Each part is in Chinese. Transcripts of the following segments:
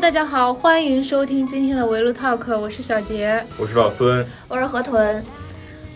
大家好，欢迎收听今天的围炉 talk，我是小杰，我是老孙，我是河豚。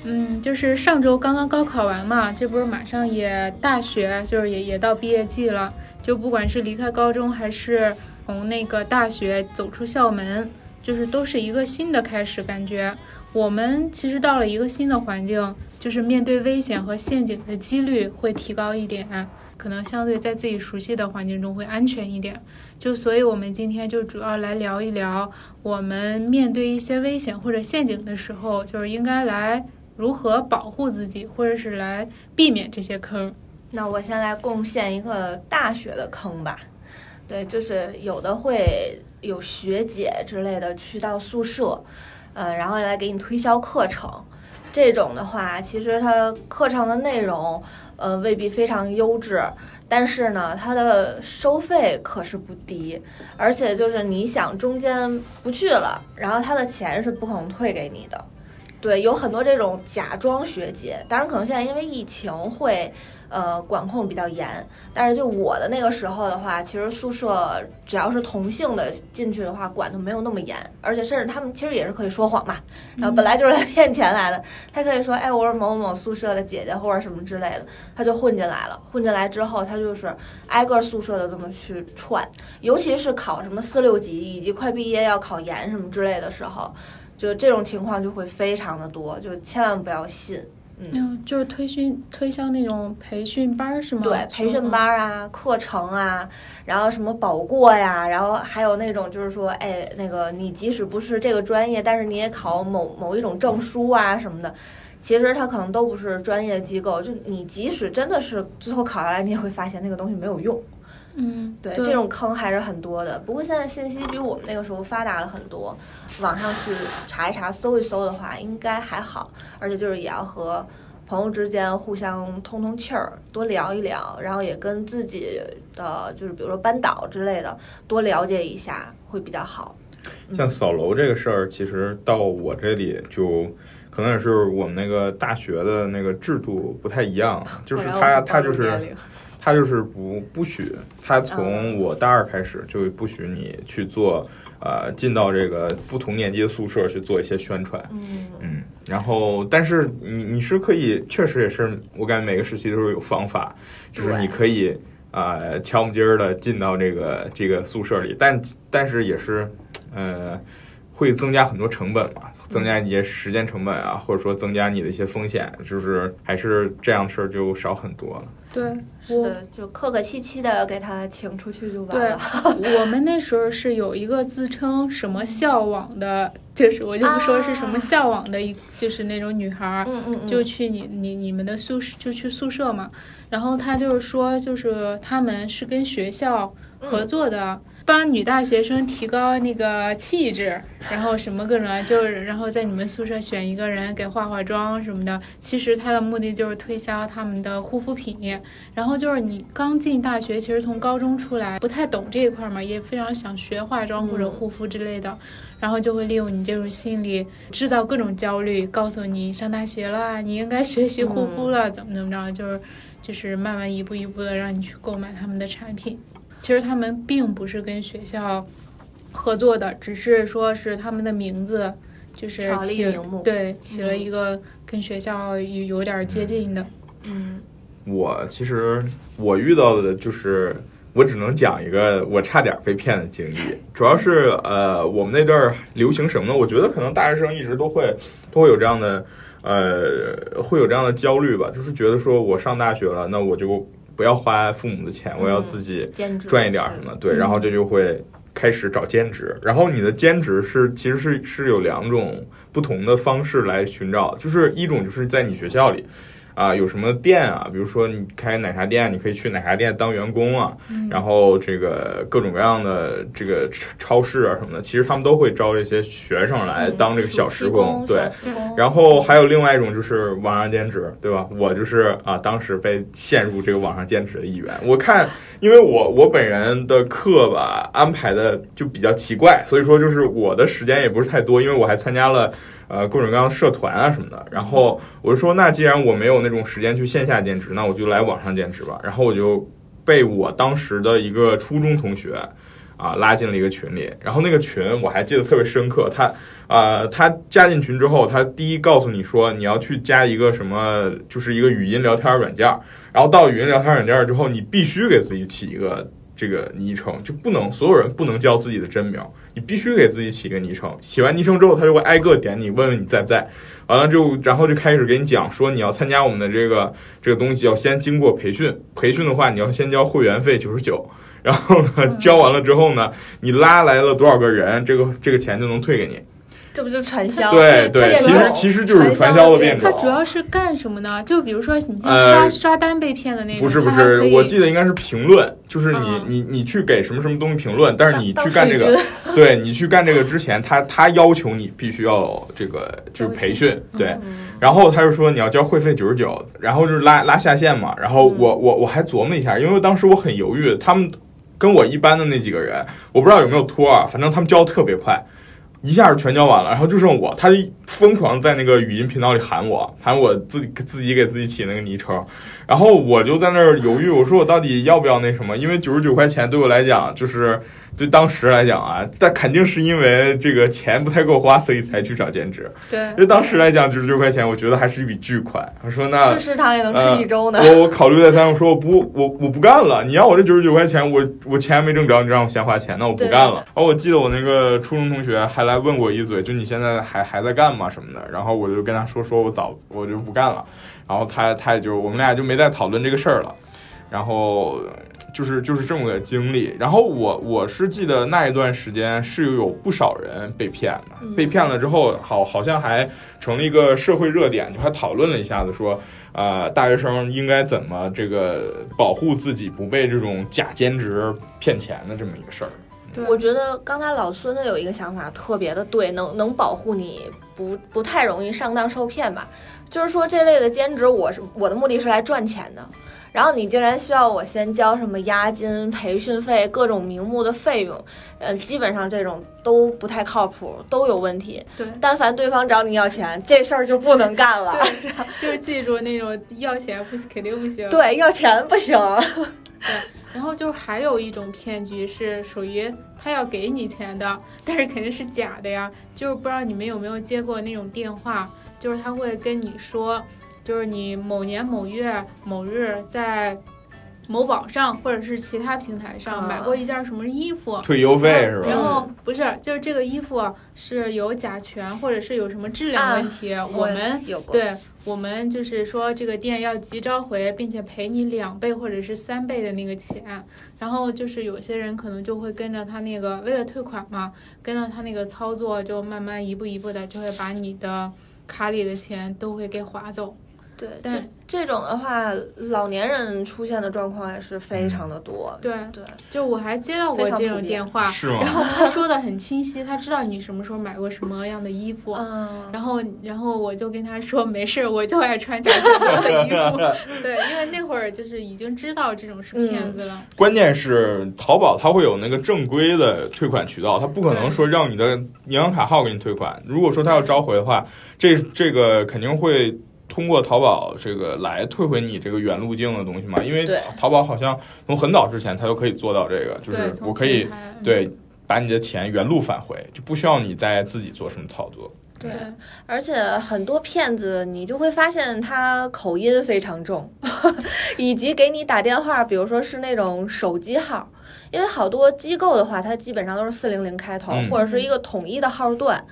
嗯，就是上周刚刚高考完嘛，这不是马上也大学，就是也也到毕业季了，就不管是离开高中还是从那个大学走出校门，就是都是一个新的开始，感觉。我们其实到了一个新的环境，就是面对危险和陷阱的几率会提高一点，可能相对在自己熟悉的环境中会安全一点。就所以，我们今天就主要来聊一聊，我们面对一些危险或者陷阱的时候，就是应该来。如何保护自己，或者是来避免这些坑？那我先来贡献一个大学的坑吧。对，就是有的会有学姐之类的去到宿舍，呃，然后来给你推销课程。这种的话，其实它课程的内容，呃，未必非常优质，但是呢，它的收费可是不低。而且就是你想中间不去了，然后他的钱是不可能退给你的。对，有很多这种假装学姐，当然可能现在因为疫情会，呃，管控比较严。但是就我的那个时候的话，其实宿舍只要是同性的进去的话，管的没有那么严，而且甚至他们其实也是可以说谎嘛。然后本来就是来骗钱来的，他可以说，哎，我是某某某宿舍的姐姐或者什么之类的，他就混进来了。混进来之后，他就是挨个宿舍的这么去串，尤其是考什么四六级以及快毕业要考研什么之类的时候。就这种情况就会非常的多，就千万不要信。嗯，就是推训推销那种培训班是吗？对，培训班啊，课程啊，然后什么保过呀，然后还有那种就是说，哎，那个你即使不是这个专业，但是你也考某某一种证书啊什么的，其实它可能都不是专业机构。就你即使真的是最后考下来，你也会发现那个东西没有用。嗯，对，这种坑还是很多的。不过现在信息比我们那个时候发达了很多，网上去查一查、搜一搜的话，应该还好。而且就是也要和朋友之间互相通通气儿，多聊一聊，然后也跟自己的就是比如说班导之类的多了解一下，会比较好。像扫楼这个事儿，其实到我这里就可能也是我们那个大学的那个制度不太一样，就是他他就是。他就是不不许，他从我大二开始就不许你去做，呃，进到这个不同年级的宿舍去做一些宣传。嗯嗯，然后，但是你你是可以，确实也是，我感觉每个时期都是有方法，就是你可以啊，悄不唧儿的进到这个这个宿舍里，但但是也是，呃，会增加很多成本嘛，增加一些时间成本啊，或者说增加你的一些风险，就是还是这样事儿就少很多了。对，是的，就客客气气的给他请出去就完了。对，我们那时候是有一个自称什么校网的，就是我就不说是什么校网的一，就是那种女孩儿，就去你你你们的宿舍就去宿舍嘛，然后他就是说，就是他们是跟学校合作的。帮女大学生提高那个气质，然后什么各种，就是然后在你们宿舍选一个人给化化妆什么的。其实他的目的就是推销他们的护肤品。然后就是你刚进大学，其实从高中出来不太懂这一块嘛，也非常想学化妆或者护肤之类的，然后就会利用你这种心理制造各种焦虑，告诉你上大学了，你应该学习护肤了，怎么怎么着，就是就是慢慢一步一步的让你去购买他们的产品。其实他们并不是跟学校合作的，只是说是他们的名字就是起对起了一个跟学校有有点接近的。嗯，我其实我遇到的就是我只能讲一个我差点被骗的经历，主要是呃我们那段流行什么呢？我觉得可能大学生一直都会都会有这样的呃会有这样的焦虑吧，就是觉得说我上大学了，那我就。不要花父母的钱，我要自己赚一点什么，对，然后这就会开始找兼职。然后你的兼职是其实是是有两种不同的方式来寻找，就是一种就是在你学校里。啊，有什么店啊？比如说你开奶茶店，你可以去奶茶店当员工啊。然后这个各种各样的这个超市啊什么的，其实他们都会招这些学生来当这个小时工。对，然后还有另外一种就是网上兼职，对吧？我就是啊，当时被陷入这个网上兼职的一员。我看，因为我我本人的课吧安排的就比较奇怪，所以说就是我的时间也不是太多，因为我还参加了。呃，各种各样的社团啊什么的，然后我就说，那既然我没有那种时间去线下兼职，那我就来网上兼职吧。然后我就被我当时的一个初中同学，啊拉进了一个群里，然后那个群我还记得特别深刻，他啊他加进群之后，他第一告诉你说你要去加一个什么，就是一个语音聊天软件，然后到语音聊天软件之后，你必须给自己起一个。这个昵称就不能，所有人不能叫自己的真名，你必须给自己起个昵称。起完昵称之后，他就会挨个点你，问问你在不在。完了之后，然后就开始给你讲说，你要参加我们的这个这个东西，要先经过培训。培训的话，你要先交会员费九十九。然后呢，交完了之后呢，你拉来了多少个人，这个这个钱就能退给你。这不就传销？对对，其实其实就是传销的变种。它主要是干什么呢？就比如说你像刷刷单被骗的那种，不是不是，我记得应该是评论，就是你你你去给什么什么东西评论，但是你去干这个，对你去干这个之前，他他要求你必须要这个就是培训，对，然后他就说你要交会费九十九，然后就是拉拉下线嘛，然后我我我还琢磨一下，因为当时我很犹豫，他们跟我一般的那几个人，我不知道有没有托啊，反正他们交的特别快。一下就全交完了，然后就剩我，他就疯狂在那个语音频道里喊我，喊我自己自己给自己起那个昵称，然后我就在那儿犹豫，我说我到底要不要那什么？因为九十九块钱对我来讲就是。对当时来讲啊，但肯定是因为这个钱不太够花，所以才去找兼职。对，就当时来讲，九十九块钱，我觉得还是一笔巨款。我说那吃食堂也能吃一周呢。我我考虑再三，我说我不我我不干了。你要我这九十九块钱，我我钱没挣着，你让我先花钱，那我不干了。然后我记得我那个初中同学还来问我一嘴，就你现在还还在干吗什么的。然后我就跟他说说我早我就不干了。然后他他也就我们俩就没再讨论这个事儿了。然后。就是就是这么个经历，然后我我是记得那一段时间是有不少人被骗的，被骗了之后，好好像还成了一个社会热点，就还讨论了一下子，说呃大学生应该怎么这个保护自己不被这种假兼职骗钱的这么一个事儿。我觉得刚才老孙的有一个想法特别的对，能能保护你不不太容易上当受骗吧？就是说这类的兼职，我是我的目的是来赚钱的。然后你竟然需要我先交什么押金、培训费、各种名目的费用，呃，基本上这种都不太靠谱，都有问题。对，但凡对方找你要钱，这事儿就不能干了。就是记住那种要钱不肯定不行。对，要钱不行。对，然后就还有一种骗局是属于他要给你钱的，但是肯定是假的呀。就是不知道你们有没有接过那种电话，就是他会跟你说。就是你某年某月某日在某宝上或者是其他平台上买过一件什么衣服，退邮费是吧？然后不是，就是这个衣服是有甲醛或者是有什么质量问题，我们对，我们就是说这个店要急召回，并且赔你两倍或者是三倍的那个钱。然后就是有些人可能就会跟着他那个为了退款嘛，跟着他那个操作，就慢慢一步一步的就会把你的卡里的钱都会给划走。对，但这种的话，老年人出现的状况也是非常的多。对对，就我还接到过这种电话，然后他说的很清晰，他知道你什么时候买过什么样的衣服，嗯然后然后我就跟他说没事，我就爱穿假货的衣服。对，因为那会儿就是已经知道这种是骗子了。关键是淘宝它会有那个正规的退款渠道，它不可能说让你的银行卡号给你退款。如果说他要召回的话，这这个肯定会。通过淘宝这个来退回你这个原路径的东西嘛？因为淘宝好像从很早之前它就可以做到这个，就是我可以对把你的钱原路返回，就不需要你再自己做什么操作。对，而且很多骗子你就会发现他口音非常重，以及给你打电话，比如说是那种手机号，因为好多机构的话，它基本上都是四零零开头，或者是一个统一的号段。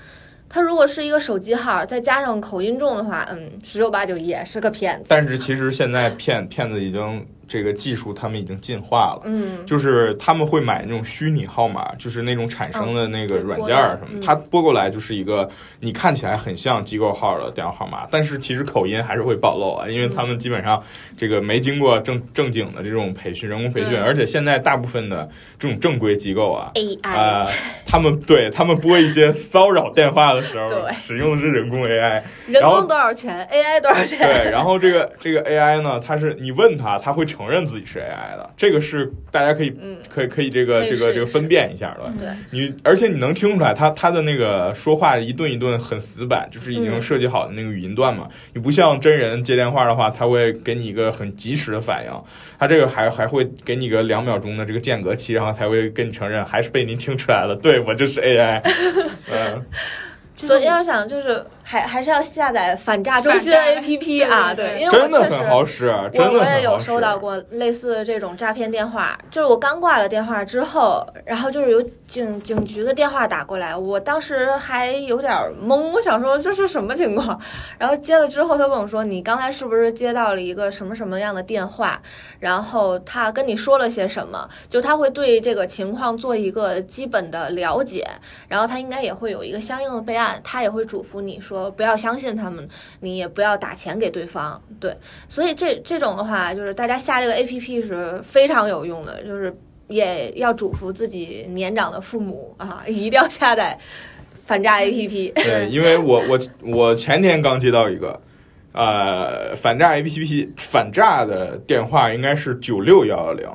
他如果是一个手机号，再加上口音重的话，嗯，十有八九也是个骗子。但是其实现在骗骗子已经。这个技术他们已经进化了，嗯，就是他们会买那种虚拟号码，就是那种产生的那个软件什么，他拨过来就是一个你看起来很像机构号的电话号码，但是其实口音还是会暴露啊，因为他们基本上这个没经过正正经的这种培训，人工培训，而且现在大部分的这种正规机构啊，AI，他们对他们拨一些骚扰电话的时候，使用的是人工 AI，人工多少钱，AI 多少钱？对，然后这个这个 AI 呢，它是你问他，他会成。承认自己是 AI 的，这个是大家可以，嗯，可以可以这个这个这个分辨一下的。对，你而且你能听出来，他他的那个说话一顿一顿很死板，就是已经设计好的那个语音段嘛。你不像真人接电话的话，他会给你一个很及时的反应，他这个还还会给你个两秒钟的这个间隔期，然后才会跟你承认，还是被您听出来了，对我就是 AI。嗯，所以要想就是还还是要下载反诈中心 APP 啊，对，因为真的很好使，我我也有收到过类似的这种诈骗电话，就是我刚挂了电话之后，然后就是有警警局的电话打过来，我当时还有点懵，我想说这是什么情况，然后接了之后，他跟我说你刚才是不是接到了一个什么什么样的电话，然后他跟你说了些什么，就他会对这个情况做一个基本的了解，然后他应该也会有一个相应的备案，他也会嘱咐你说说不要相信他们，你也不要打钱给对方，对，所以这这种的话，就是大家下这个 A P P 是非常有用的，就是也要嘱咐自己年长的父母啊，一定要下载反诈 A P P。对，因为我我我前天刚接到一个，呃，反诈 A P P 反诈的电话，应该是九六幺幺零。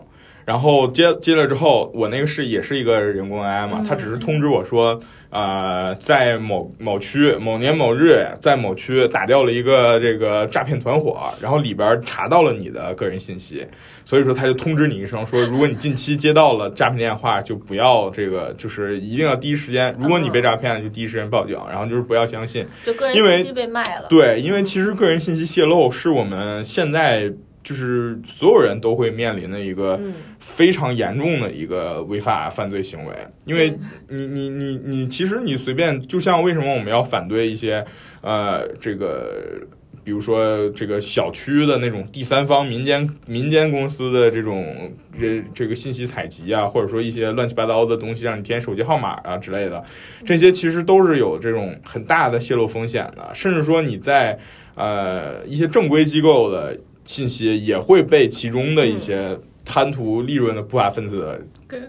然后接接了之后，我那个是也是一个人工 AI 嘛，他只是通知我说，呃，在某某区某年某日，在某区打掉了一个这个诈骗团伙，然后里边查到了你的个人信息，所以说他就通知你一声，说如果你近期接到了诈骗电话，就不要这个，就是一定要第一时间，如果你被诈骗了，就第一时间报警，然后就是不要相信，就个人信息被卖了。对，因为其实个人信息泄露是我们现在。就是所有人都会面临的一个非常严重的一个违法犯罪行为，因为你你你你，其实你随便，就像为什么我们要反对一些呃这个，比如说这个小区的那种第三方民间民间公司的这种这这个信息采集啊，或者说一些乱七八糟的东西让你填手机号码啊之类的，这些其实都是有这种很大的泄露风险的，甚至说你在呃一些正规机构的。信息也会被其中的一些贪图利润的不法分子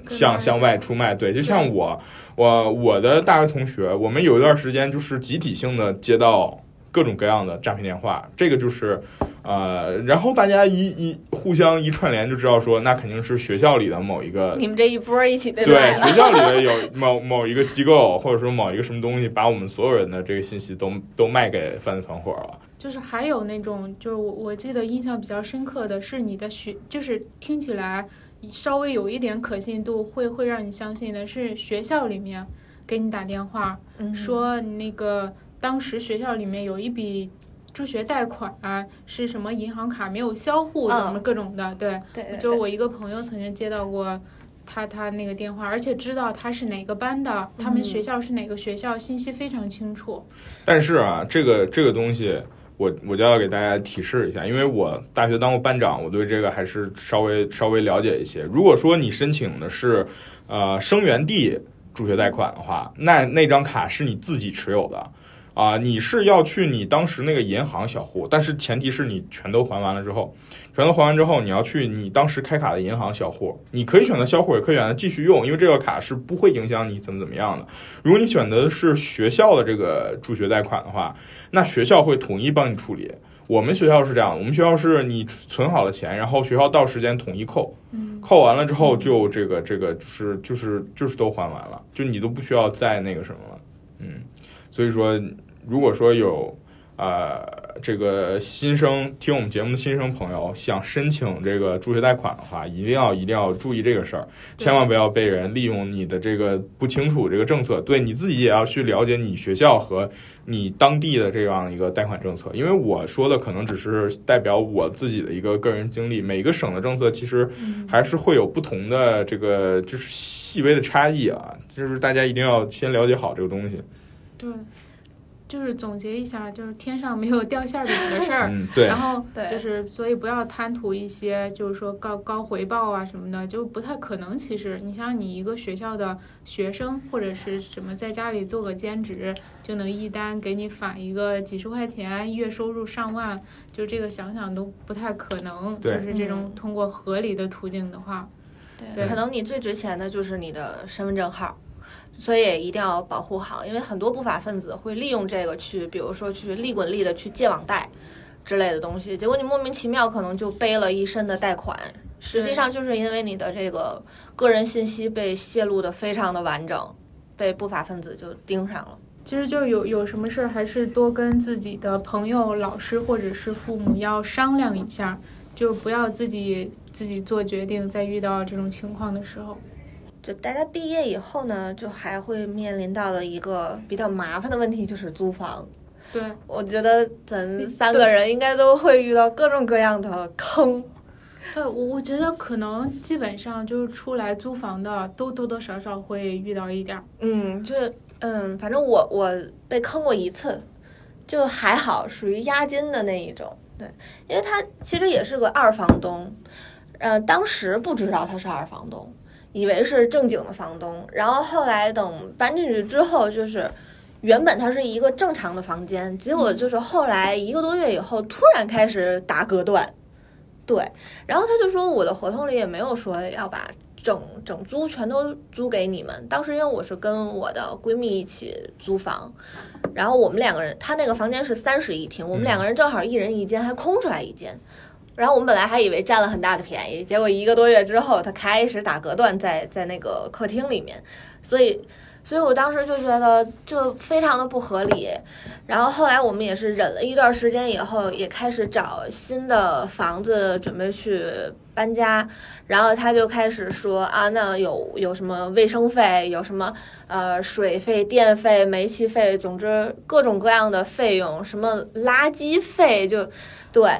向向外出卖。对，就像我，我我的大学同学，我们有一段时间就是集体性的接到各种各样的诈骗电话。这个就是，呃，然后大家一一互相一串联，就知道说，那肯定是学校里的某一个。你们这一波一起被对学校里的 有某某一个机构，或者说某一个什么东西，把我们所有人的这个信息都都卖给犯罪团伙了。就是还有那种，就是我我记得印象比较深刻的是你的学，就是听起来稍微有一点可信度，会会让你相信的是学校里面给你打电话，说那个当时学校里面有一笔助学贷款啊，是什么银行卡没有销户，怎么各种的，对，就是我一个朋友曾经接到过他他那个电话，而且知道他是哪个班的，他们学校是哪个学校，信息非常清楚。但是啊，这个这个东西。我我就要给大家提示一下，因为我大学当过班长，我对这个还是稍微稍微了解一些。如果说你申请的是呃生源地助学贷款的话，那那张卡是你自己持有的啊，你是要去你当时那个银行小户，但是前提是你全都还完了之后，全都还完之后，你要去你当时开卡的银行小户，你可以选择销户，也可以选择继续用，因为这个卡是不会影响你怎么怎么样的。如果你选择的是学校的这个助学贷款的话，那学校会统一帮你处理。我们学校是这样，我们学校是你存好了钱，然后学校到时间统一扣，扣完了之后就这个这个就是就是就是都还完了，就你都不需要再那个什么了。嗯，所以说如果说有呃这个新生听我们节目的新生朋友想申请这个助学贷款的话，一定要一定要注意这个事儿，千万不要被人利用你的这个不清楚这个政策，对你自己也要去了解你学校和。你当地的这样一个贷款政策，因为我说的可能只是代表我自己的一个个人经历，每个省的政策其实还是会有不同的这个就是细微的差异啊，就是大家一定要先了解好这个东西。对。就是总结一下，就是天上没有掉馅饼的事儿，对，然后就是所以不要贪图一些就是说高高回报啊什么的，就不太可能。其实你像你一个学校的学生或者是什么，在家里做个兼职就能一单给你返一个几十块钱，月收入上万，就这个想想都不太可能。就是这种通过合理的途径的话，对，可能你最值钱的就是你的身份证号。所以一定要保护好，因为很多不法分子会利用这个去，比如说去利滚利的去借网贷，之类的东西，结果你莫名其妙可能就背了一身的贷款，实际上就是因为你的这个个人信息被泄露的非常的完整，被不法分子就盯上了。其实就有有什么事儿，还是多跟自己的朋友、老师或者是父母要商量一下，就不要自己自己做决定。在遇到这种情况的时候，就大家毕业以后呢，就还会面临到的一个比较麻烦的问题，就是租房。对，我觉得咱三个人应该都会遇到各种各样的坑。对，我我觉得可能基本上就是出来租房的，都多多少少会遇到一点儿。嗯，就。嗯，反正我我被坑过一次，就还好，属于押金的那一种。对，因为他其实也是个二房东，呃，当时不知道他是二房东，以为是正经的房东。然后后来等搬进去之后，就是原本它是一个正常的房间，结果就是后来一个多月以后，突然开始打隔断。对，然后他就说我的合同里也没有说要把。整整租全都租给你们。当时因为我是跟我的闺蜜一起租房，然后我们两个人，他那个房间是三室一厅，我们两个人正好一人一间，还空出来一间。然后我们本来还以为占了很大的便宜，结果一个多月之后，他开始打隔断，在在那个客厅里面，所以。所以我当时就觉得就非常的不合理，然后后来我们也是忍了一段时间以后，也开始找新的房子准备去搬家，然后他就开始说啊，那有有什么卫生费，有什么呃水费、电费、煤气费，总之各种各样的费用，什么垃圾费，就对，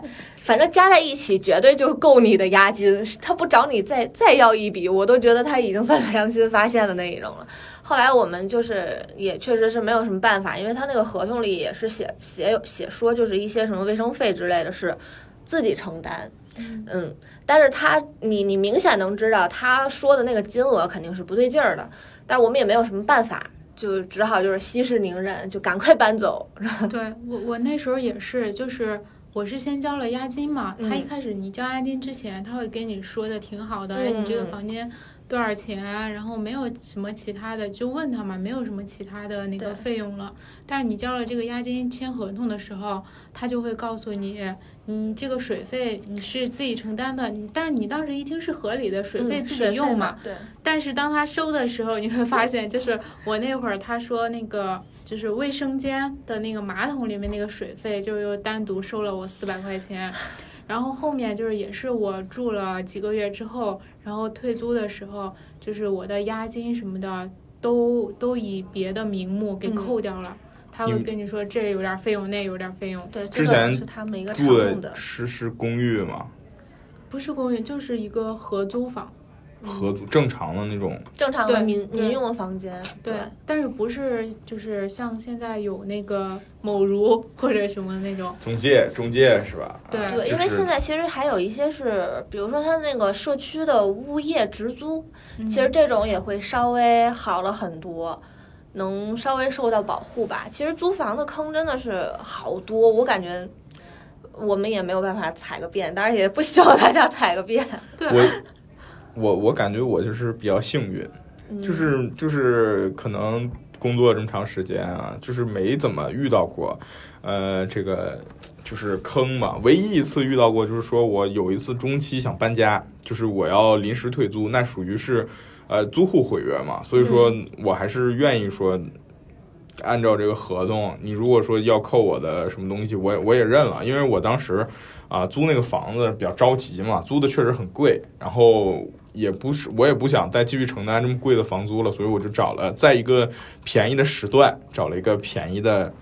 反正加在一起绝对就够你的押金，他不找你再再要一笔，我都觉得他已经算良心发现的那一种了。后来我们就是也确实是没有什么办法，因为他那个合同里也是写写有写说，就是一些什么卫生费之类的是自己承担，嗯，但是他你你明显能知道他说的那个金额肯定是不对劲儿的，但是我们也没有什么办法，就只好就是息事宁人，就赶快搬走。对我我那时候也是，就是我是先交了押金嘛，他一开始你交押金之前他会跟你说的挺好的，哎，你这个房间。多少钱？然后没有什么其他的，就问他嘛，没有什么其他的那个费用了。但是你交了这个押金签合同的时候，他就会告诉你，嗯，这个水费你是自己承担的。但是你当时一听是合理的，水费自己用嘛。对。但是当他收的时候，你会发现，就是我那会儿他说那个就是卫生间的那个马桶里面那个水费，就又单独收了我四百块钱。然后后面就是也是我住了几个月之后，然后退租的时候，就是我的押金什么的都都以别的名目给扣掉了。他会跟你说这有点费用，那有点费用。对，之前是他们一个常用的。是是公寓吗？不是公寓，就是一个合租房。合租正常的那种，正常的民民用的房间，对，但是不是就是像现在有那个某如或者什么那种中介中介是吧？对对，因为现在其实还有一些是，比如说他那个社区的物业直租，其实这种也会稍微好了很多，能稍微受到保护吧。其实租房的坑真的是好多，我感觉我们也没有办法踩个遍，当然也不希望大家踩个遍。对。我我我感觉我就是比较幸运，就是就是可能工作这么长时间啊，就是没怎么遇到过，呃，这个就是坑嘛。唯一一次遇到过，就是说我有一次中期想搬家，就是我要临时退租，那属于是呃租户毁约嘛，所以说我还是愿意说按照这个合同，你如果说要扣我的什么东西，我也我也认了，因为我当时啊租那个房子比较着急嘛，租的确实很贵，然后。也不是，我也不想再继续承担这么贵的房租了，所以我就找了在一个便宜的时段找了一个便宜的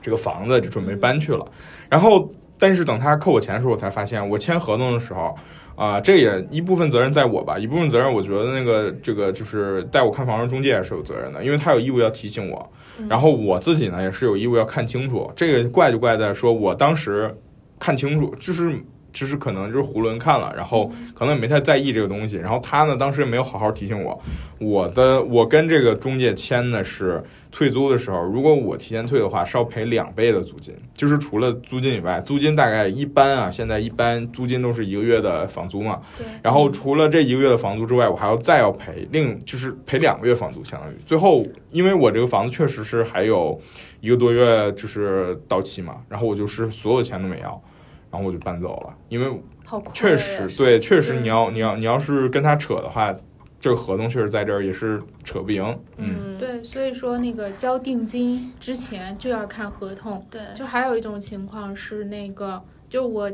这个房子，就准备搬去了。然后，但是等他扣我钱的时候，我才发现我签合同的时候啊，这也一部分责任在我吧，一部分责任我觉得那个这个就是带我看房的中介也是有责任的，因为他有义务要提醒我。然后我自己呢也是有义务要看清楚。这个怪就怪在说我当时看清楚，就是。就是可能就是囫囵看了，然后可能也没太在意这个东西。然后他呢，当时也没有好好提醒我，我的我跟这个中介签的是退租的时候，如果我提前退的话，是要赔两倍的租金，就是除了租金以外，租金大概一般啊，现在一般租金都是一个月的房租嘛。对。然后除了这一个月的房租之外，我还要再要赔另就是赔两个月房租，相当于最后，因为我这个房子确实是还有一个多月就是到期嘛，然后我就是所有钱都没要。然后我就搬走了，因为确实对，确实你要你要你要是跟他扯的话，这个合同确实在这儿也是扯不赢。嗯，对，所以说那个交定金之前就要看合同。对，就还有一种情况是那个，就我，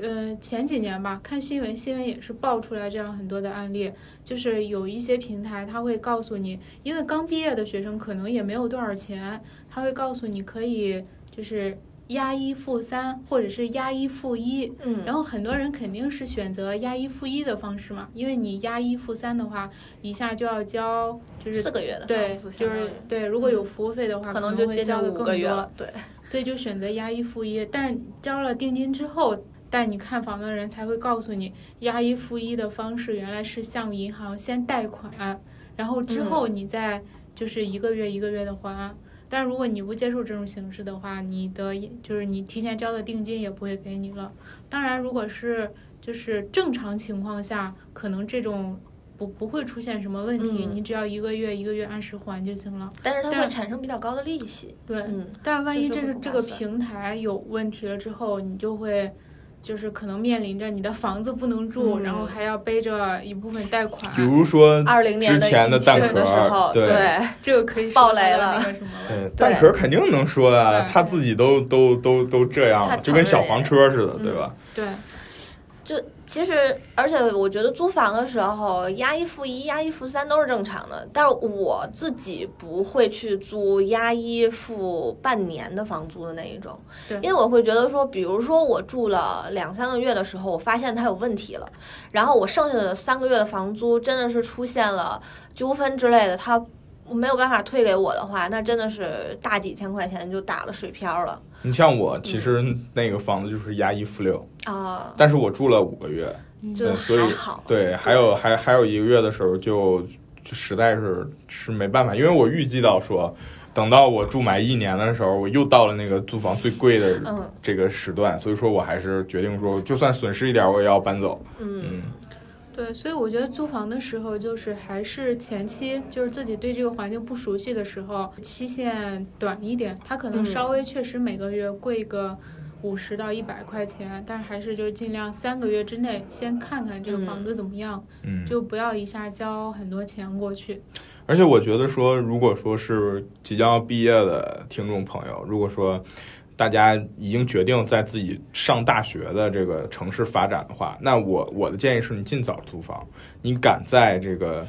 呃，前几年吧，看新闻，新闻也是爆出来这样很多的案例，就是有一些平台他会告诉你，因为刚毕业的学生可能也没有多少钱，他会告诉你可以就是。押一付三，或者是押一付一，嗯，然后很多人肯定是选择押一付一的方式嘛，因为你押一付三的话，一下就要交就是四个月的，对，就是对，如果有服务费的话，可能就交的更多，对，所以就选择押一付一，但是交了定金之后，带你看房的人才会告诉你，押一付一的方式原来是向银行先贷款，然后之后你再就是一个月一个月的还。但如果你不接受这种形式的话，你的就是你提前交的定金也不会给你了。当然，如果是就是正常情况下，可能这种不不会出现什么问题，你只要一个月一个月按时还就行了。但是它会产生比较高的利息。对，嗯。但万一这是这个平台有问题了之后，你就会。就是可能面临着你的房子不能住，然后还要背着一部分贷款。比如说二零年之前的蛋壳，对，这个可以爆雷了。对，蛋壳肯定能说啊，他自己都都都都这样了，就跟小黄车似的，对吧？对。就其实，而且我觉得租房的时候押一付一、押一付三都是正常的。但是我自己不会去租押一付半年的房租的那一种，因为我会觉得说，比如说我住了两三个月的时候，我发现它有问题了，然后我剩下的三个月的房租真的是出现了纠纷之类的，它没有办法退给我的话，那真的是大几千块钱就打了水漂了。你像我，其实那个房子就是押一付六啊，但是我住了五个月，就还好。对，还有还还有一个月的时候，就就实在是是没办法，因为我预计到说，等到我住满一年的时候，我又到了那个租房最贵的这个时段，所以说我还是决定说，就算损失一点，我也要搬走。嗯。对，所以我觉得租房的时候，就是还是前期就是自己对这个环境不熟悉的时候，期限短一点，它可能稍微确实每个月贵个五十到一百块钱，但是还是就是尽量三个月之内先看看这个房子怎么样，嗯，就不要一下交很多钱过去。而且我觉得说，如果说是即将要毕业的听众朋友，如果说。大家已经决定在自己上大学的这个城市发展的话，那我我的建议是你尽早租房，你赶在这个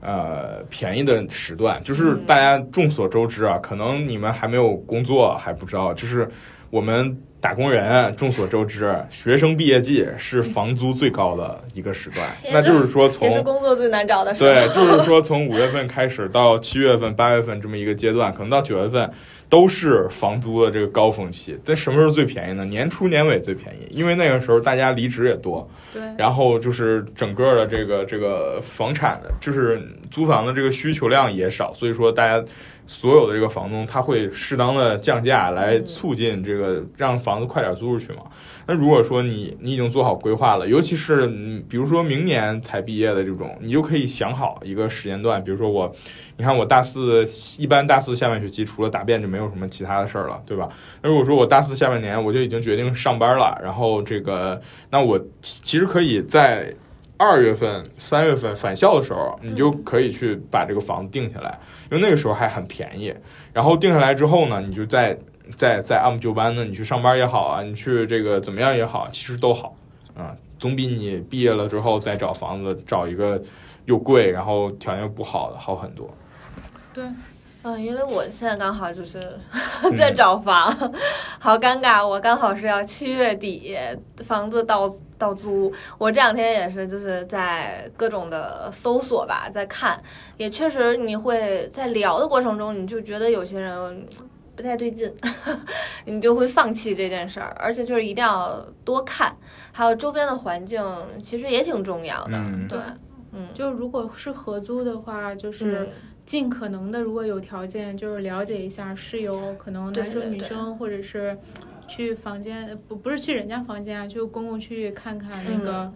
呃便宜的时段，就是大家众所周知啊，可能你们还没有工作还不知道，就是我们打工人众所周知，学生毕业季是房租最高的一个时段，那就是说从也是工作最难找的时候，对，就是说从五月份开始到七月份、八月份这么一个阶段，可能到九月份。都是房租的这个高峰期，但什么时候最便宜呢？年初年尾最便宜，因为那个时候大家离职也多，对，然后就是整个的这个这个房产的，就是租房的这个需求量也少，所以说大家所有的这个房东他会适当的降价来促进这个让房子快点租出去嘛。那如果说你你已经做好规划了，尤其是比如说明年才毕业的这种，你就可以想好一个时间段，比如说我。你看我大四，一般大四下半学期除了答辩就没有什么其他的事儿了，对吧？那如果说我大四下半年我就已经决定上班了，然后这个，那我其实可以在二月份、三月份返校的时候，你就可以去把这个房子定下来，因为那个时候还很便宜。然后定下来之后呢，你就再再再按部就班的，你去上班也好啊，你去这个怎么样也好，其实都好啊，总比你毕业了之后再找房子找一个又贵然后条件又不好的好很多。对，嗯，因为我现在刚好就是 在找房，好尴尬。我刚好是要七月底房子到到租，我这两天也是就是在各种的搜索吧，在看，也确实你会在聊的过程中，你就觉得有些人不太对劲，你就会放弃这件事儿。而且就是一定要多看，还有周边的环境，其实也挺重要的。对，嗯，就如果是合租的话，就是尽可能的，如果有条件，就是了解一下室友，可能男生女生，或者是去房间，不不是去人家房间啊，就公共区域看看那个。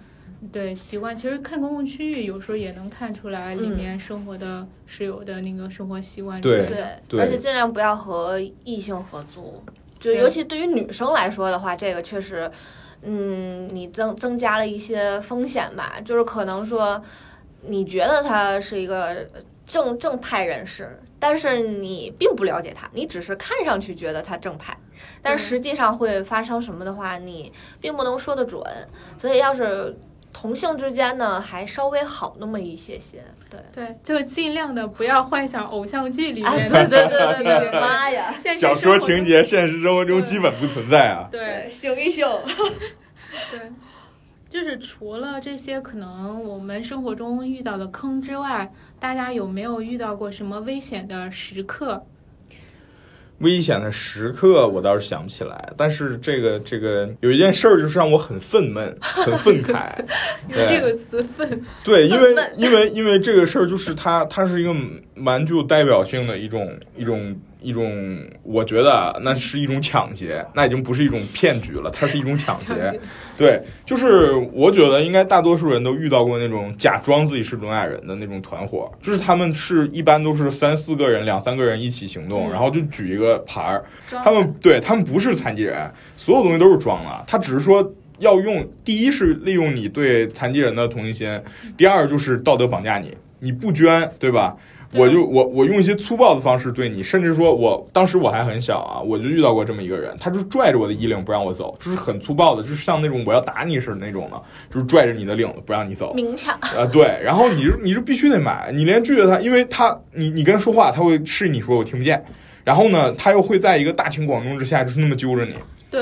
对习惯，其实看公共区域有时候也能看出来里面生活的室友的那个生活习惯。对对，而且尽量不要和异性合租，就尤其对于女生来说的话，这个确实，嗯，你增增加了一些风险吧。就是可能说，你觉得他是一个正正派人士，但是你并不了解他，你只是看上去觉得他正派，但实际上会发生什么的话，你并不能说得准。所以要是。同性之间呢，还稍微好那么一些些，对对，就尽量的不要幻想偶像剧里面 的，对对 对对，妈呀，小说情节现实生活中基本不存在啊，对，醒一醒，对，就是除了这些可能我们生活中遇到的坑之外，大家有没有遇到过什么危险的时刻？危险的时刻我倒是想不起来，但是这个这个有一件事儿就是让我很愤懑、很愤慨。用这个词愤。对，因为因为因为这个事儿就是它它是一个蛮具有代表性的一种一种。一种，我觉得那是一种抢劫，那已经不是一种骗局了，它是一种抢 劫。对，就是我觉得应该大多数人都遇到过那种假装自己是聋哑人的那种团伙，就是他们是一般都是三四个人、两三个人一起行动，然后就举一个牌儿，他们对他们不是残疾人，所有东西都是装了，他只是说要用，第一是利用你对残疾人的同情心，第二就是道德绑架你，你不捐，对吧？我就我我用一些粗暴的方式对你，甚至说我当时我还很小啊，我就遇到过这么一个人，他就拽着我的衣领不让我走，就是很粗暴的，就是像那种我要打你似的那种的，就是拽着你的领子不让你走，明抢。啊对，然后你就你就必须得买，你连拒绝他，因为他你你跟他说话，他会示意你说我听不见，然后呢，他又会在一个大庭广众之下就是那么揪着你，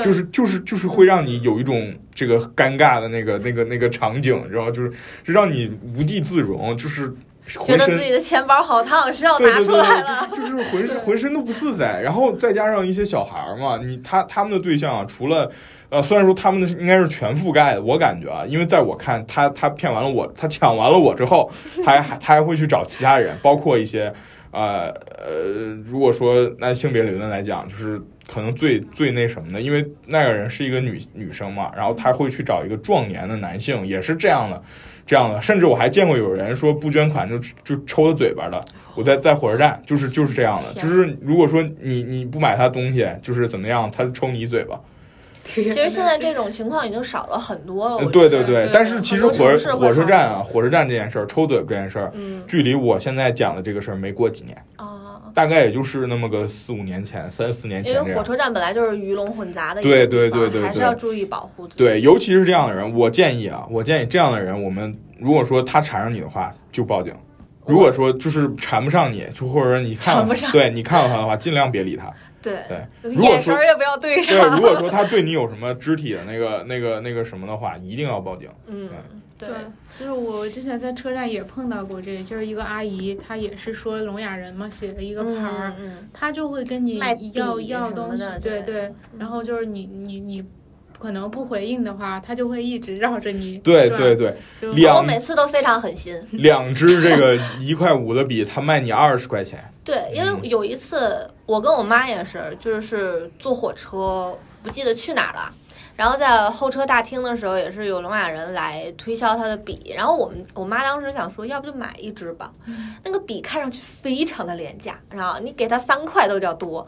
就是就是就是会让你有一种这个尴尬的那个那个那个场景，然后就是就让你无地自容，就是。觉得自己的钱包好烫，是要拿出来了，就是浑身浑身都不自在。然后再加上一些小孩儿嘛，你他他们的对象啊，除了呃，虽然说他们的应该是全覆盖的，我感觉啊，因为在我看，他他骗完了我，他抢完了我之后，他还他还会去找其他人，包括一些呃呃，如果说按性别理论来讲，就是可能最最那什么的，因为那个人是一个女女生嘛，然后他会去找一个壮年的男性，也是这样的。这样的，甚至我还见过有人说不捐款就就抽他嘴巴的。我在在火车站，就是就是这样的，就是如果说你你不买他东西，就是怎么样，他抽你嘴巴。其实现在这种情况已经少了很多了。对对对，但是其实火车火车站啊，火车站这件事儿，抽嘴巴这件事儿，距离我现在讲的这个事儿没过几年。大概也就是那么个四五年前，三四年前。因为火车站本来就是鱼龙混杂的，对对对对，还是要注意保护自己。对，尤其是这样的人，我建议啊，我建议这样的人，我们如果说他缠上你的话，就报警；如果说就是缠不上你，就或者说你看，对你看到他的话，尽量别理他。对对，眼神也不要对上。对，如果说他对你有什么肢体的那个、那个、那个什么的话，一定要报警。嗯。对，就是我之前在车站也碰到过这，就是一个阿姨，她也是说聋哑人嘛，写了一个牌儿，她就会跟你要要东西，对对，然后就是你你你可能不回应的话，她就会一直绕着你。对对对，我每次都非常狠心。两支这个一块五的笔，他卖你二十块钱。对，因为有一次我跟我妈也是，就是坐火车，不记得去哪了。然后在候车大厅的时候，也是有聋哑人来推销他的笔。然后我们我妈当时想说，要不就买一支吧。那个笔看上去非常的廉价，然后你给他三块都叫多。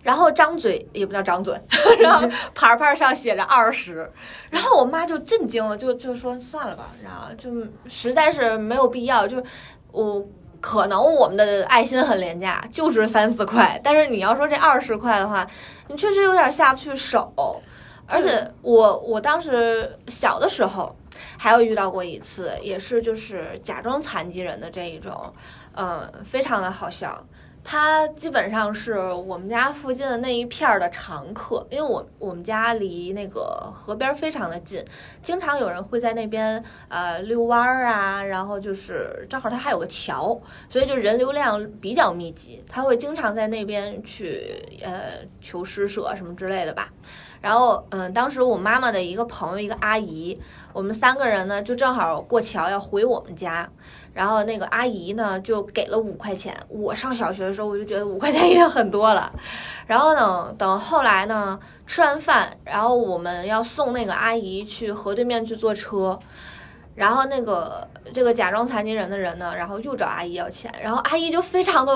然后张嘴也不叫张嘴，然后牌牌上写着二十。然后我妈就震惊了，就就说算了吧。然后就实在是没有必要，就我可能我们的爱心很廉价，就是三四块。但是你要说这二十块的话，你确实有点下不去手。而且我我当时小的时候，还有遇到过一次，也是就是假装残疾人的这一种，嗯，非常的好笑。他基本上是我们家附近的那一片儿的常客，因为我我们家离那个河边非常的近，经常有人会在那边呃遛弯儿啊，然后就是正好他还有个桥，所以就人流量比较密集，他会经常在那边去呃求施舍什么之类的吧。然后嗯，当时我妈妈的一个朋友一个阿姨，我们三个人呢就正好过桥要回我们家。然后那个阿姨呢，就给了五块钱。我上小学的时候，我就觉得五块钱已经很多了。然后呢，等后来呢，吃完饭，然后我们要送那个阿姨去河对面去坐车。然后那个这个假装残疾人的人呢，然后又找阿姨要钱。然后阿姨就非常的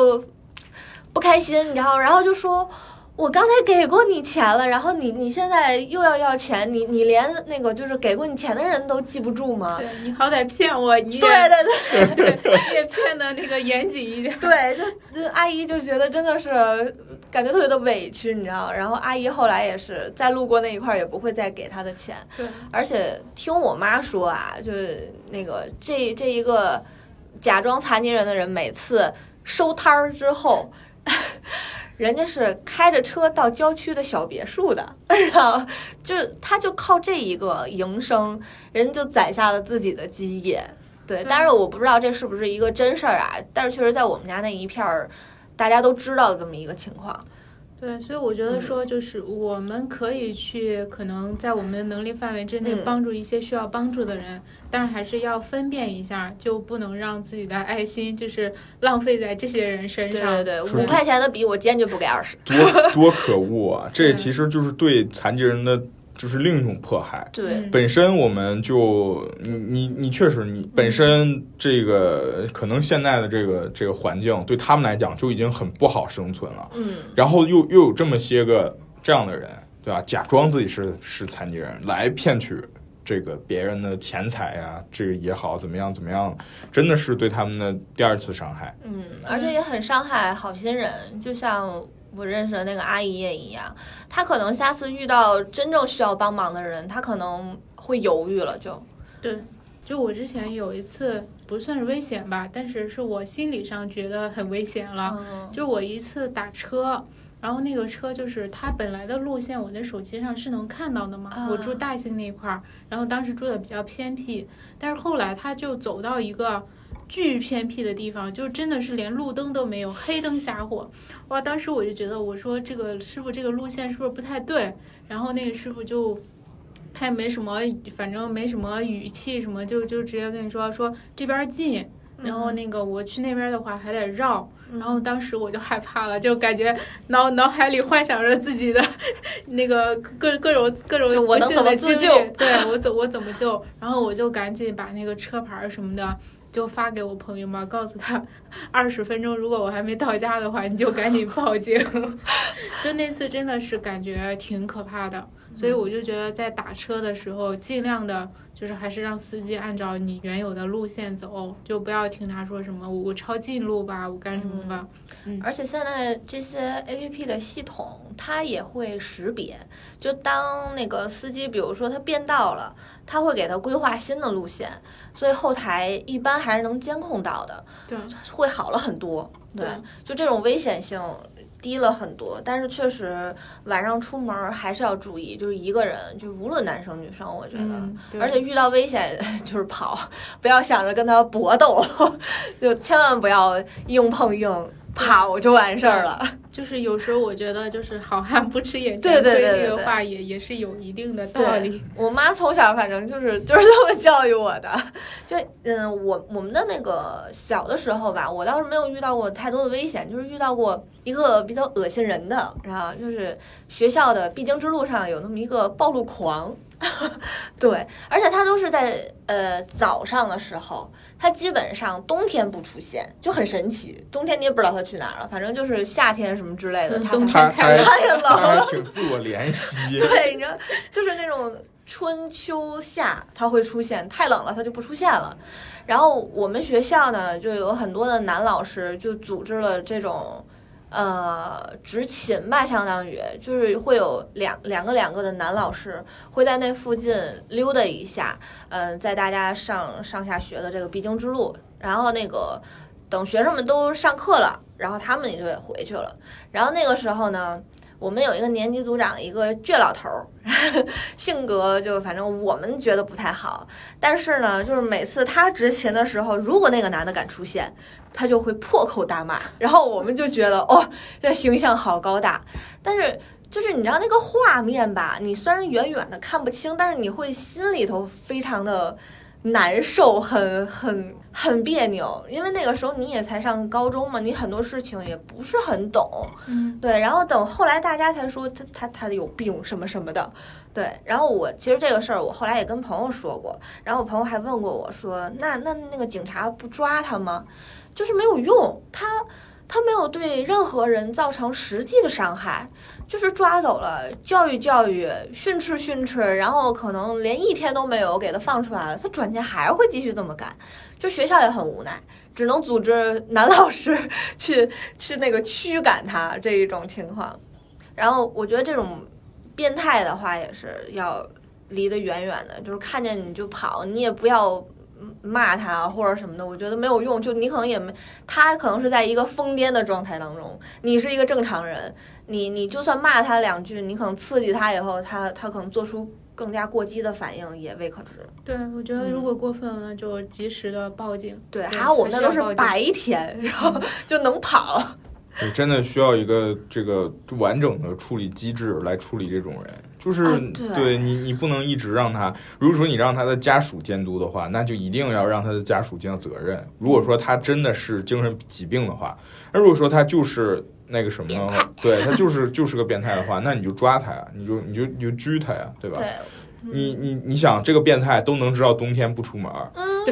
不开心，你知道，然后就说。我刚才给过你钱了，然后你你现在又要要钱，你你连那个就是给过你钱的人都记不住吗？对你好歹骗我，你对对对，你 也骗的那个严谨一点。对，就阿姨就觉得真的是感觉特别的委屈，你知道然后阿姨后来也是在路过那一块儿也不会再给他的钱。对，而且听我妈说啊，就是那个这这一个假装残疾人的人，每次收摊儿之后。人家是开着车到郊区的小别墅的，然后就他就靠这一个营生，人家就攒下了自己的基业。对，但是我不知道这是不是一个真事儿啊，但是确实在我们家那一片儿，大家都知道这么一个情况。对，所以我觉得说，就是我们可以去，可能在我们的能力范围之内帮助一些需要帮助的人，但是还是要分辨一下，就不能让自己的爱心就是浪费在这些人身上。对对对，五块钱的笔我坚决不给二十。多多可恶啊！这其实就是对残疾人的。就是另一种迫害。对，本身我们就你你你确实你本身这个可能现在的这个这个环境对他们来讲就已经很不好生存了。嗯，然后又又有这么些个这样的人，对吧？假装自己是是残疾人来骗取这个别人的钱财呀，这个也好怎么样怎么样，真的是对他们的第二次伤害。嗯，而且也很伤害好心人，就像。我认识的那个阿姨也一样，她可能下次遇到真正需要帮忙的人，她可能会犹豫了。就，对，就我之前有一次不算是危险吧，但是是我心理上觉得很危险了。就我一次打车，然后那个车就是它本来的路线，我在手机上是能看到的嘛。我住大兴那块儿，然后当时住的比较偏僻，但是后来他就走到一个。巨偏僻的地方，就真的是连路灯都没有，黑灯瞎火。哇！当时我就觉得，我说这个师傅这个路线是不是不太对？然后那个师傅就，他也没什么，反正没什么语气什么，就就直接跟你说说这边近，然后那个我去那边的话还得绕。然后当时我就害怕了，就感觉脑脑海里幻想着自己的那个各各种各种不幸的自救，对我怎我怎么救？然后我就赶紧把那个车牌什么的。就发给我朋友嘛，告诉他二十分钟，如果我还没到家的话，你就赶紧报警。就那次真的是感觉挺可怕的，所以我就觉得在打车的时候，尽量的。就是还是让司机按照你原有的路线走，就不要听他说什么我抄近路吧，我干什么吧。嗯，而且现在这些 A P P 的系统，它也会识别，就当那个司机，比如说他变道了，他会给他规划新的路线，所以后台一般还是能监控到的。对，会好了很多。对，就这种危险性。低了很多，但是确实晚上出门还是要注意，就是一个人，就无论男生女生，我觉得，而且遇到危险 就是跑，不要想着跟他搏斗，就千万不要硬碰硬。跑就完事儿了，就是有时候我觉得，就是好汉不吃眼前亏这个话也也是有一定的道理。我妈从小反正就是 就是这么教育我的，就嗯，我我们的那个小的时候吧，我倒是没有遇到过太多的危险，就是遇到过一个比较恶心人的，然后就是学校的必经之路上有那么一个暴露狂。对，而且他都是在呃早上的时候，他基本上冬天不出现，就很神奇。冬天你也不知道他去哪儿了，反正就是夏天什么之类的，他他太冷，他还挺自我怜惜。对，你知道，就是那种春秋夏他会出现，太冷了他就不出现了。然后我们学校呢，就有很多的男老师就组织了这种。呃，执勤吧，相当于就是会有两两个两个的男老师会在那附近溜达一下，嗯，在大家上上下学的这个必经之路，然后那个等学生们都上课了。然后他们也就也回去了。然后那个时候呢。我们有一个年级组长，一个倔老头儿，性格就反正我们觉得不太好。但是呢，就是每次他执勤的时候，如果那个男的敢出现，他就会破口大骂。然后我们就觉得，哦，这形象好高大。但是就是你知道那个画面吧，你虽然远远的看不清，但是你会心里头非常的。难受，很很很别扭，因为那个时候你也才上高中嘛，你很多事情也不是很懂，嗯，对。然后等后来大家才说他他他有病什么什么的，对。然后我其实这个事儿我后来也跟朋友说过，然后我朋友还问过我说，那那那个警察不抓他吗？就是没有用，他。他没有对任何人造成实际的伤害，就是抓走了，教育教育，训斥训斥，然后可能连一天都没有给他放出来了，他转天还会继续这么干，就学校也很无奈，只能组织 男老师去去那个驱赶他这一种情况。然后我觉得这种变态的话也是要离得远远的，就是看见你就跑，你也不要。骂他或者什么的，我觉得没有用。就你可能也没，他可能是在一个疯癫的状态当中，你是一个正常人，你你就算骂他两句，你可能刺激他以后，他他可能做出更加过激的反应也未可知。对，我觉得如果过分了，就及时的报警。对，还好我们那都是白天，然后就能跑。你，真的需要一个这个完整的处理机制来处理这种人。就是对你，你不能一直让他。如果说你让他的家属监督的话，那就一定要让他的家属尽到责任。如果说他真的是精神疾病的话，那如果说他就是那个什么，对他就是就是个变态的话，那你就抓他呀，你就你就你就拘他呀，对吧？你你你想，这个变态都能知道冬天不出门，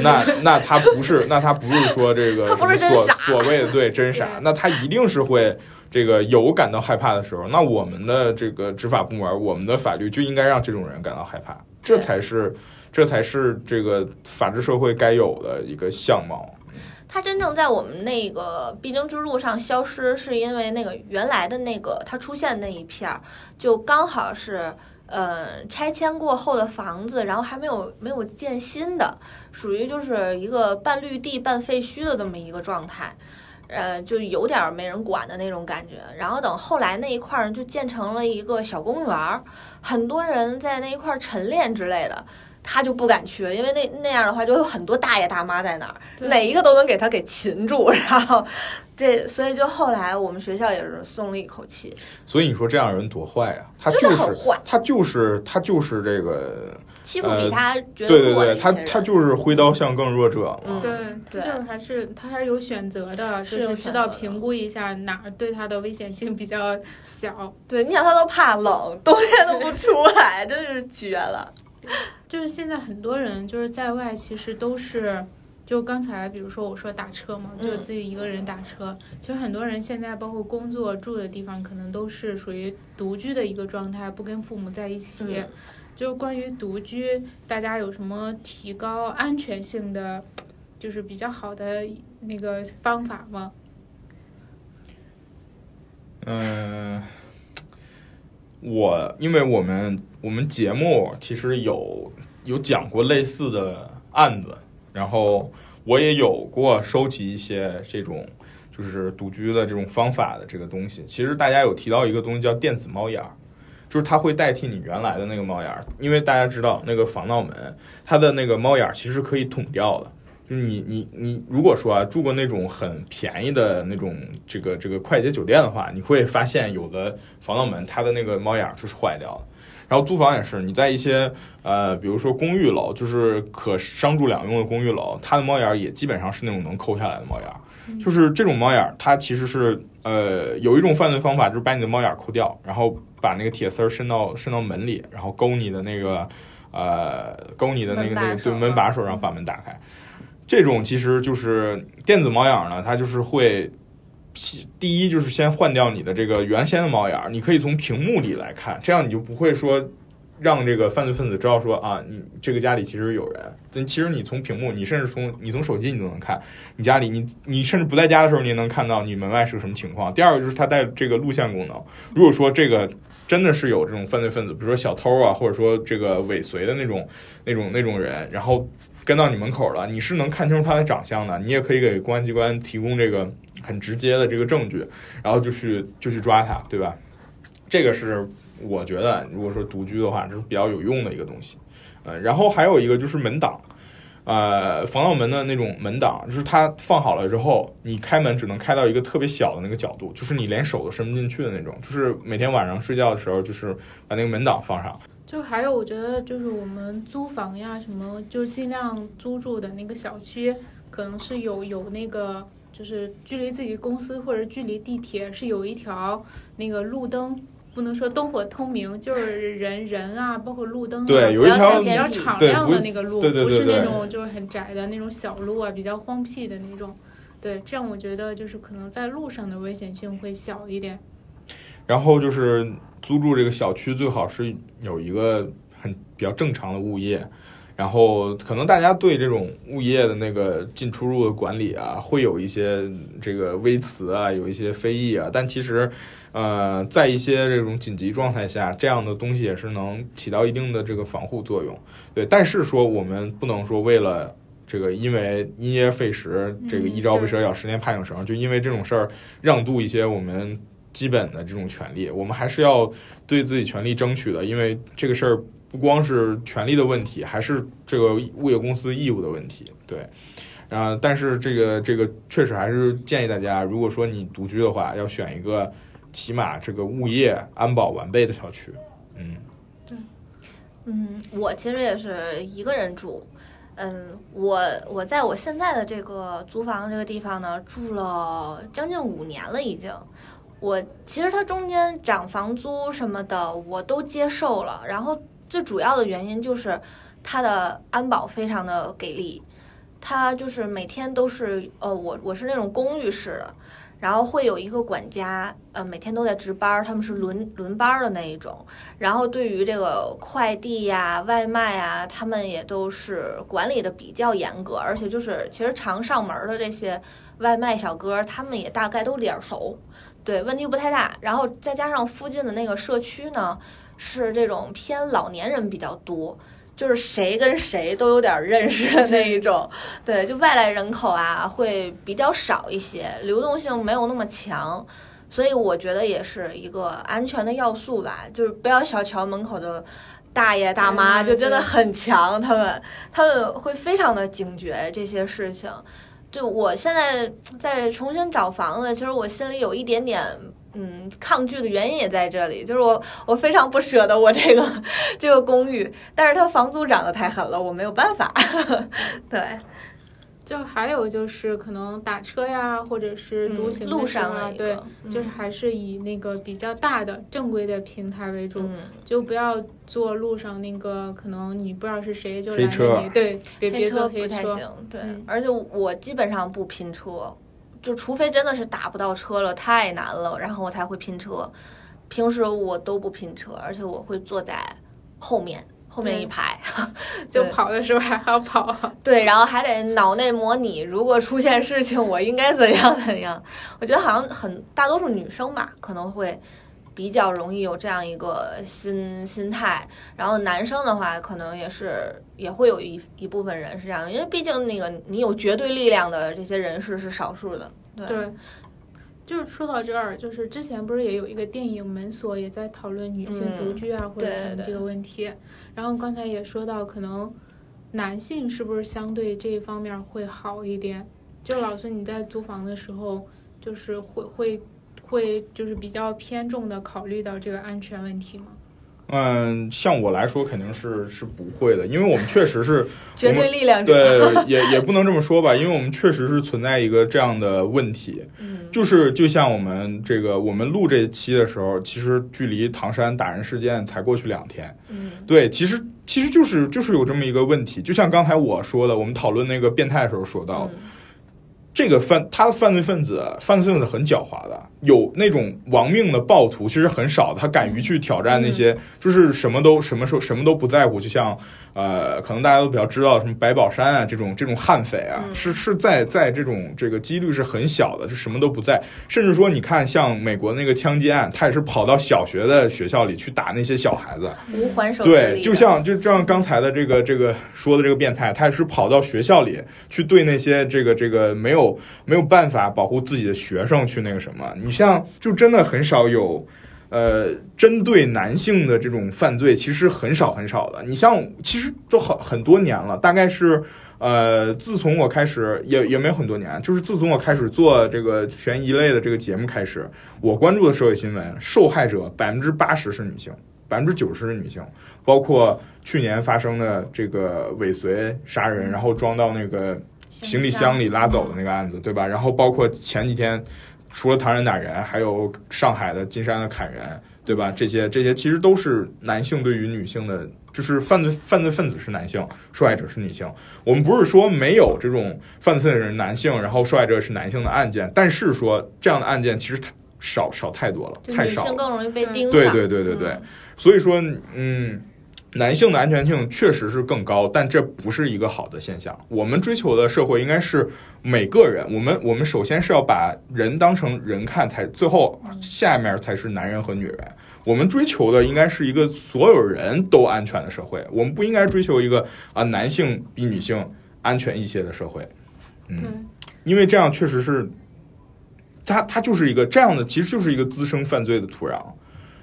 那 那他不是，那他不是说这个所所谓的对真傻，那他一定是会。这个有感到害怕的时候，那我们的这个执法部门，我们的法律就应该让这种人感到害怕，这才是，这才是这个法治社会该有的一个相貌。它真正在我们那个必经之路上消失，是因为那个原来的那个它出现那一片儿，就刚好是呃拆迁过后的房子，然后还没有没有建新的，属于就是一个半绿地半废墟的这么一个状态。呃，就有点没人管的那种感觉。然后等后来那一块儿就建成了一个小公园儿，很多人在那一块儿晨练之类的，他就不敢去，因为那那样的话就有很多大爷大妈在那儿，哪一个都能给他给擒住。然后这，所以就后来我们学校也是松了一口气。所以你说这样人多坏呀？他就是很坏，他就是他就是这个。欺负比他觉得对对对，他他就是挥刀向更弱者嘛。对，这种还是他还是有选择的，就是知道评估一下哪儿对他的危险性比较小。对，你想他都怕冷，冬天都不出来，真是绝了。就是现在很多人就是在外，其实都是就刚才比如说我说打车嘛，就自己一个人打车。其实很多人现在包括工作住的地方，可能都是属于独居的一个状态，不跟父母在一起。就关于独居，大家有什么提高安全性的，就是比较好的那个方法吗？嗯，我因为我们我们节目其实有有讲过类似的案子，然后我也有过收集一些这种就是独居的这种方法的这个东西。其实大家有提到一个东西叫电子猫眼儿。就是它会代替你原来的那个猫眼儿，因为大家知道那个防盗门，它的那个猫眼儿其实可以捅掉的。就你你你，如果说啊住过那种很便宜的那种这个这个快捷酒店的话，你会发现有的防盗门它的那个猫眼儿就是坏掉的。然后租房也是，你在一些呃比如说公寓楼，就是可商住两用的公寓楼，它的猫眼儿也基本上是那种能抠下来的猫眼儿。就是这种猫眼儿，它其实是呃有一种犯罪方法，就是把你的猫眼儿抠掉，然后。把那个铁丝伸到伸到门里，然后勾你的那个，呃，勾你的那个那个对门把手，然后把门打开。这种其实就是电子猫眼呢，它就是会，第一就是先换掉你的这个原先的猫眼，你可以从屏幕里来看，这样你就不会说让这个犯罪分子知道说啊，你这个家里其实有人。但其实你从屏幕，你甚至从你从手机你都能看，你家里你你甚至不在家的时候，你也能看到你门外是个什么情况。第二个就是它带这个录像功能，如果说这个真的是有这种犯罪分子，比如说小偷啊，或者说这个尾随的那种那种那种人，然后跟到你门口了，你是能看清楚他的长相的，你也可以给公安机关提供这个很直接的这个证据，然后就去就去抓他，对吧？这个是。我觉得，如果说独居的话，这是比较有用的一个东西，呃，然后还有一个就是门挡，呃，防盗门的那种门挡，就是它放好了之后，你开门只能开到一个特别小的那个角度，就是你连手都伸不进去的那种，就是每天晚上睡觉的时候，就是把那个门挡放上。就还有，我觉得就是我们租房呀，什么，就尽量租住的那个小区，可能是有有那个，就是距离自己公司或者距离地铁是有一条那个路灯。不能说灯火通明，就是人人啊，包括路灯，对，有一条比较敞亮的那个路，不是那种就是很窄的那种小路啊，比较荒僻的那种。对，这样我觉得就是可能在路上的危险性会小一点。然后就是租住这个小区，最好是有一个很比较正常的物业。然后可能大家对这种物业的那个进出入的管理啊，会有一些这个微词啊，有一些非议啊，但其实。呃，在一些这种紧急状态下，这样的东西也是能起到一定的这个防护作用。对，但是说我们不能说为了这个因为因噎废食，这个一朝被蛇咬，十年怕井绳，就因为这种事儿让渡一些我们基本的这种权利。我们还是要对自己权利争取的，因为这个事儿不光是权利的问题，还是这个物业公司义务的问题。对，啊，但是这个这个确实还是建议大家，如果说你独居的话，要选一个。起码这个物业安保完备的小区，嗯，对，嗯，我其实也是一个人住，嗯，我我在我现在的这个租房这个地方呢，住了将近五年了，已经。我其实它中间涨房租什么的我都接受了，然后最主要的原因就是它的安保非常的给力，它就是每天都是，呃，我我是那种公寓式的。然后会有一个管家，呃，每天都在值班，他们是轮轮班的那一种。然后对于这个快递呀、外卖啊，他们也都是管理的比较严格，而且就是其实常上门的这些外卖小哥，他们也大概都脸熟，对，问题不太大。然后再加上附近的那个社区呢，是这种偏老年人比较多。就是谁跟谁都有点认识的那一种，对，就外来人口啊会比较少一些，流动性没有那么强，所以我觉得也是一个安全的要素吧。就是不要小瞧门口的大爷大妈，就真的很强，他们他们会非常的警觉这些事情。就我现在在重新找房子，其实我心里有一点点。嗯，抗拒的原因也在这里，就是我我非常不舍得我这个 这个公寓，但是它房租涨得太狠了，我没有办法。对，就还有就是可能打车呀，或者是独行路上啊，对，就是还是以那个比较大的正规的平台为主，就不要坐路上那个可能你不知道是谁就拦着你，对，别别坐黑车，对，而且我基本上不拼车。就除非真的是打不到车了，太难了，然后我才会拼车。平时我都不拼车，而且我会坐在后面后面一排，就跑的时候还要跑。对，然后还得脑内模拟，如果出现事情，我应该怎样怎样。我觉得好像很大多数女生吧，可能会比较容易有这样一个心心态。然后男生的话，可能也是也会有一一部分人是这样，因为毕竟那个你有绝对力量的这些人士是少数的。对，就是说到这儿，就是之前不是也有一个电影《门锁》也在讨论女性独居啊或者什么这个问题，然后刚才也说到，可能男性是不是相对这一方面会好一点？就老师你在租房的时候，就是会会会就是比较偏重的考虑到这个安全问题吗？嗯，像我来说肯定是是不会的，因为我们确实是 绝对力量。对，也也不能这么说吧，因为我们确实是存在一个这样的问题，就是就像我们这个我们录这期的时候，其实距离唐山打人事件才过去两天。嗯，对，其实其实就是就是有这么一个问题，就像刚才我说的，我们讨论那个变态的时候说到。这个犯他的犯罪分子，犯罪分子很狡猾的，有那种亡命的暴徒其实很少的，他敢于去挑战那些，就是什么都什么时候什么都不在乎，就像。呃，可能大家都比较知道什么白宝山啊，这种这种悍匪啊，是是在在这种这个几率是很小的，就什么都不在。甚至说，你看像美国那个枪击案，他也是跑到小学的学校里去打那些小孩子，无还手对，就像就这样刚才的这个这个说的这个变态，他也是跑到学校里去对那些这个这个没有没有办法保护自己的学生去那个什么。你像就真的很少有。呃，针对男性的这种犯罪其实很少很少的。你像，其实都很很多年了，大概是呃，自从我开始也也没有很多年，就是自从我开始做这个悬疑类的这个节目开始，我关注的社会新闻，受害者百分之八十是女性，百分之九十是女性。包括去年发生的这个尾随杀人，然后装到那个行李箱里拉走的那个案子，对吧？然后包括前几天。除了唐人打人，还有上海的金山的砍人，对吧？这些这些其实都是男性对于女性的，就是犯罪犯罪分子是男性，受害者是女性。我们不是说没有这种犯罪的人男性，然后受害者是男性的案件，但是说这样的案件其实太少少太多了，太少。女性更容易被盯。对对对对对，所以说，嗯。男性的安全性确实是更高，但这不是一个好的现象。我们追求的社会应该是每个人，我们我们首先是要把人当成人看，才最后下面才是男人和女人。我们追求的应该是一个所有人都安全的社会，我们不应该追求一个啊男性比女性安全一些的社会。嗯，因为这样确实是，它它就是一个这样的，其实就是一个滋生犯罪的土壤。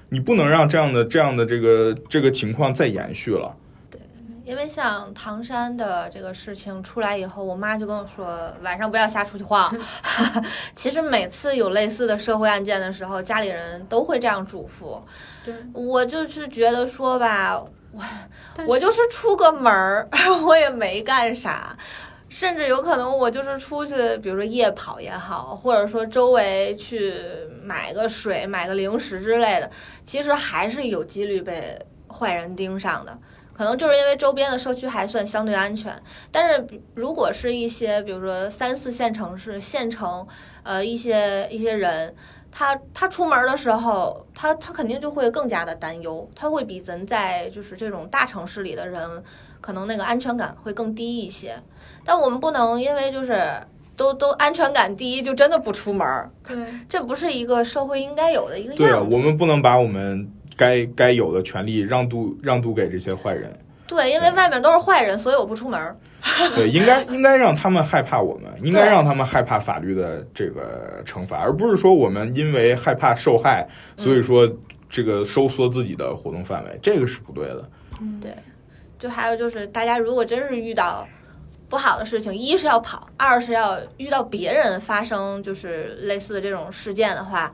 你不能让这样的这样的这个这个情况再延续了。对，因为像唐山的这个事情出来以后，我妈就跟我说，晚上不要瞎出去晃。其实每次有类似的社会案件的时候，家里人都会这样嘱咐。对，我就是觉得说吧，我我就是出个门儿，我也没干啥。甚至有可能我就是出去，比如说夜跑也好，或者说周围去买个水、买个零食之类的，其实还是有几率被坏人盯上的。可能就是因为周边的社区还算相对安全，但是如果是一些比如说三四线城市、县城，呃，一些一些人，他他出门的时候，他他肯定就会更加的担忧，他会比咱在就是这种大城市里的人，可能那个安全感会更低一些。但我们不能因为就是都都安全感第一就真的不出门儿，对，这不是一个社会应该有的一个样子。对啊，我们不能把我们该该有的权利让渡让渡给这些坏人。对，因为外面都是坏人，所以我不出门。对，应该 应该让他们害怕我们，应该让他们害怕法律的这个惩罚，而不是说我们因为害怕受害，所以说这个收缩自己的活动范围，这个是不对的。嗯，对。就还有就是，大家如果真是遇到。不好的事情，一是要跑，二是要遇到别人发生就是类似的这种事件的话，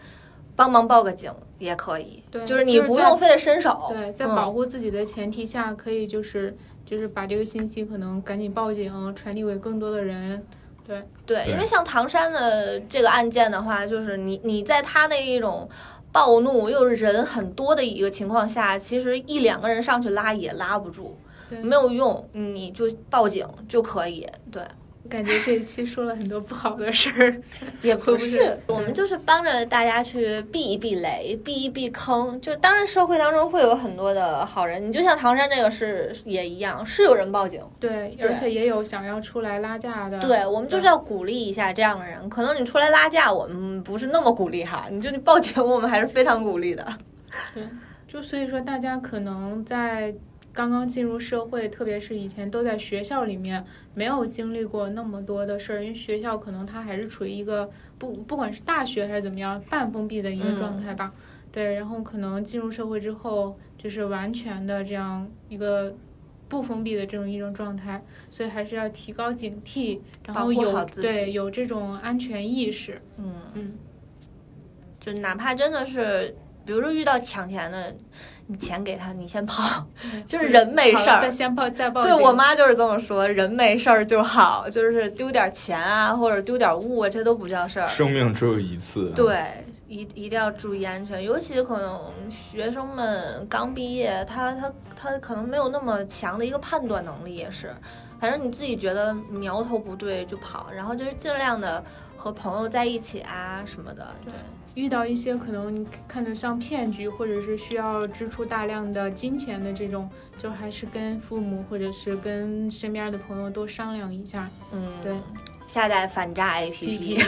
帮忙报个警也可以。对，就是你不用非得伸手。对，在保护自己的前提下，可以就是就是把这个信息可能赶紧报警，传递给更多的人。对对，因为像唐山的这个案件的话，就是你你在他那一种暴怒又是人很多的一个情况下，其实一两个人上去拉也拉不住。没有用，你就报警就可以。对，感觉这一期说了很多不好的事儿，也不是，我们就是帮着大家去避一避雷，避一避坑。就当然社会当中会有很多的好人，你就像唐山这个是也一样，是有人报警，对，而且也有想要出来拉架的。对，我们就是要鼓励一下这样的人。可能你出来拉架，我们不是那么鼓励哈，你就你报警，我们还是非常鼓励的。对，就所以说大家可能在。刚刚进入社会，特别是以前都在学校里面，没有经历过那么多的事儿，因为学校可能它还是处于一个不不管是大学还是怎么样半封闭的一个状态吧。对，然后可能进入社会之后，就是完全的这样一个不封闭的这种一种状态，所以还是要提高警惕，然后有对有这种安全意识。嗯嗯，就哪怕真的是，比如说遇到抢钱的。你钱给他，你先跑，就是人没事儿，再先报再报。对我妈就是这么说，人没事儿就好，就是丢点钱啊，或者丢点物啊，这都不叫事儿。生命只有一次。对，一一定要注意安全，尤其可能学生们刚毕业，他他他可能没有那么强的一个判断能力，也是。反正你自己觉得苗头不对就跑，然后就是尽量的和朋友在一起啊什么的。对，遇到一些可能看着像骗局，或者是需要支出大量的金钱的这种，就还是跟父母或者是跟身边的朋友多商量一下。嗯，对。下载反诈 APP，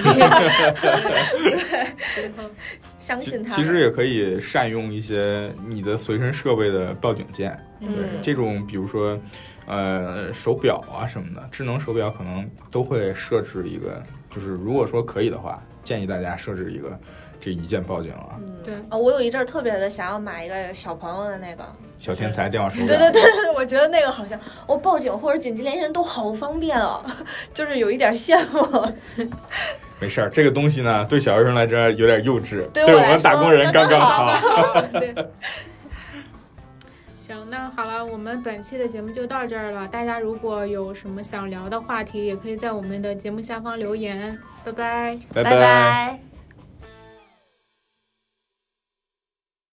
相信他。其实也可以善用一些你的随身设备的报警键，对这种，比如说，呃，手表啊什么的，智能手表可能都会设置一个，就是如果说可以的话，建议大家设置一个这一键报警了。嗯，对啊，我有一阵儿特别的想要买一个小朋友的那个。小天才电话手表，对对对对，我觉得那个好像，我报警或者紧急联系人都好方便哦，就是有一点羡慕。没事儿，这个东西呢，对小学生来说有点幼稚，对我们打工人刚刚好。对。行，那好了，我们本期的节目就到这儿了。大家如果有什么想聊的话题，也可以在我们的节目下方留言。拜拜，拜拜。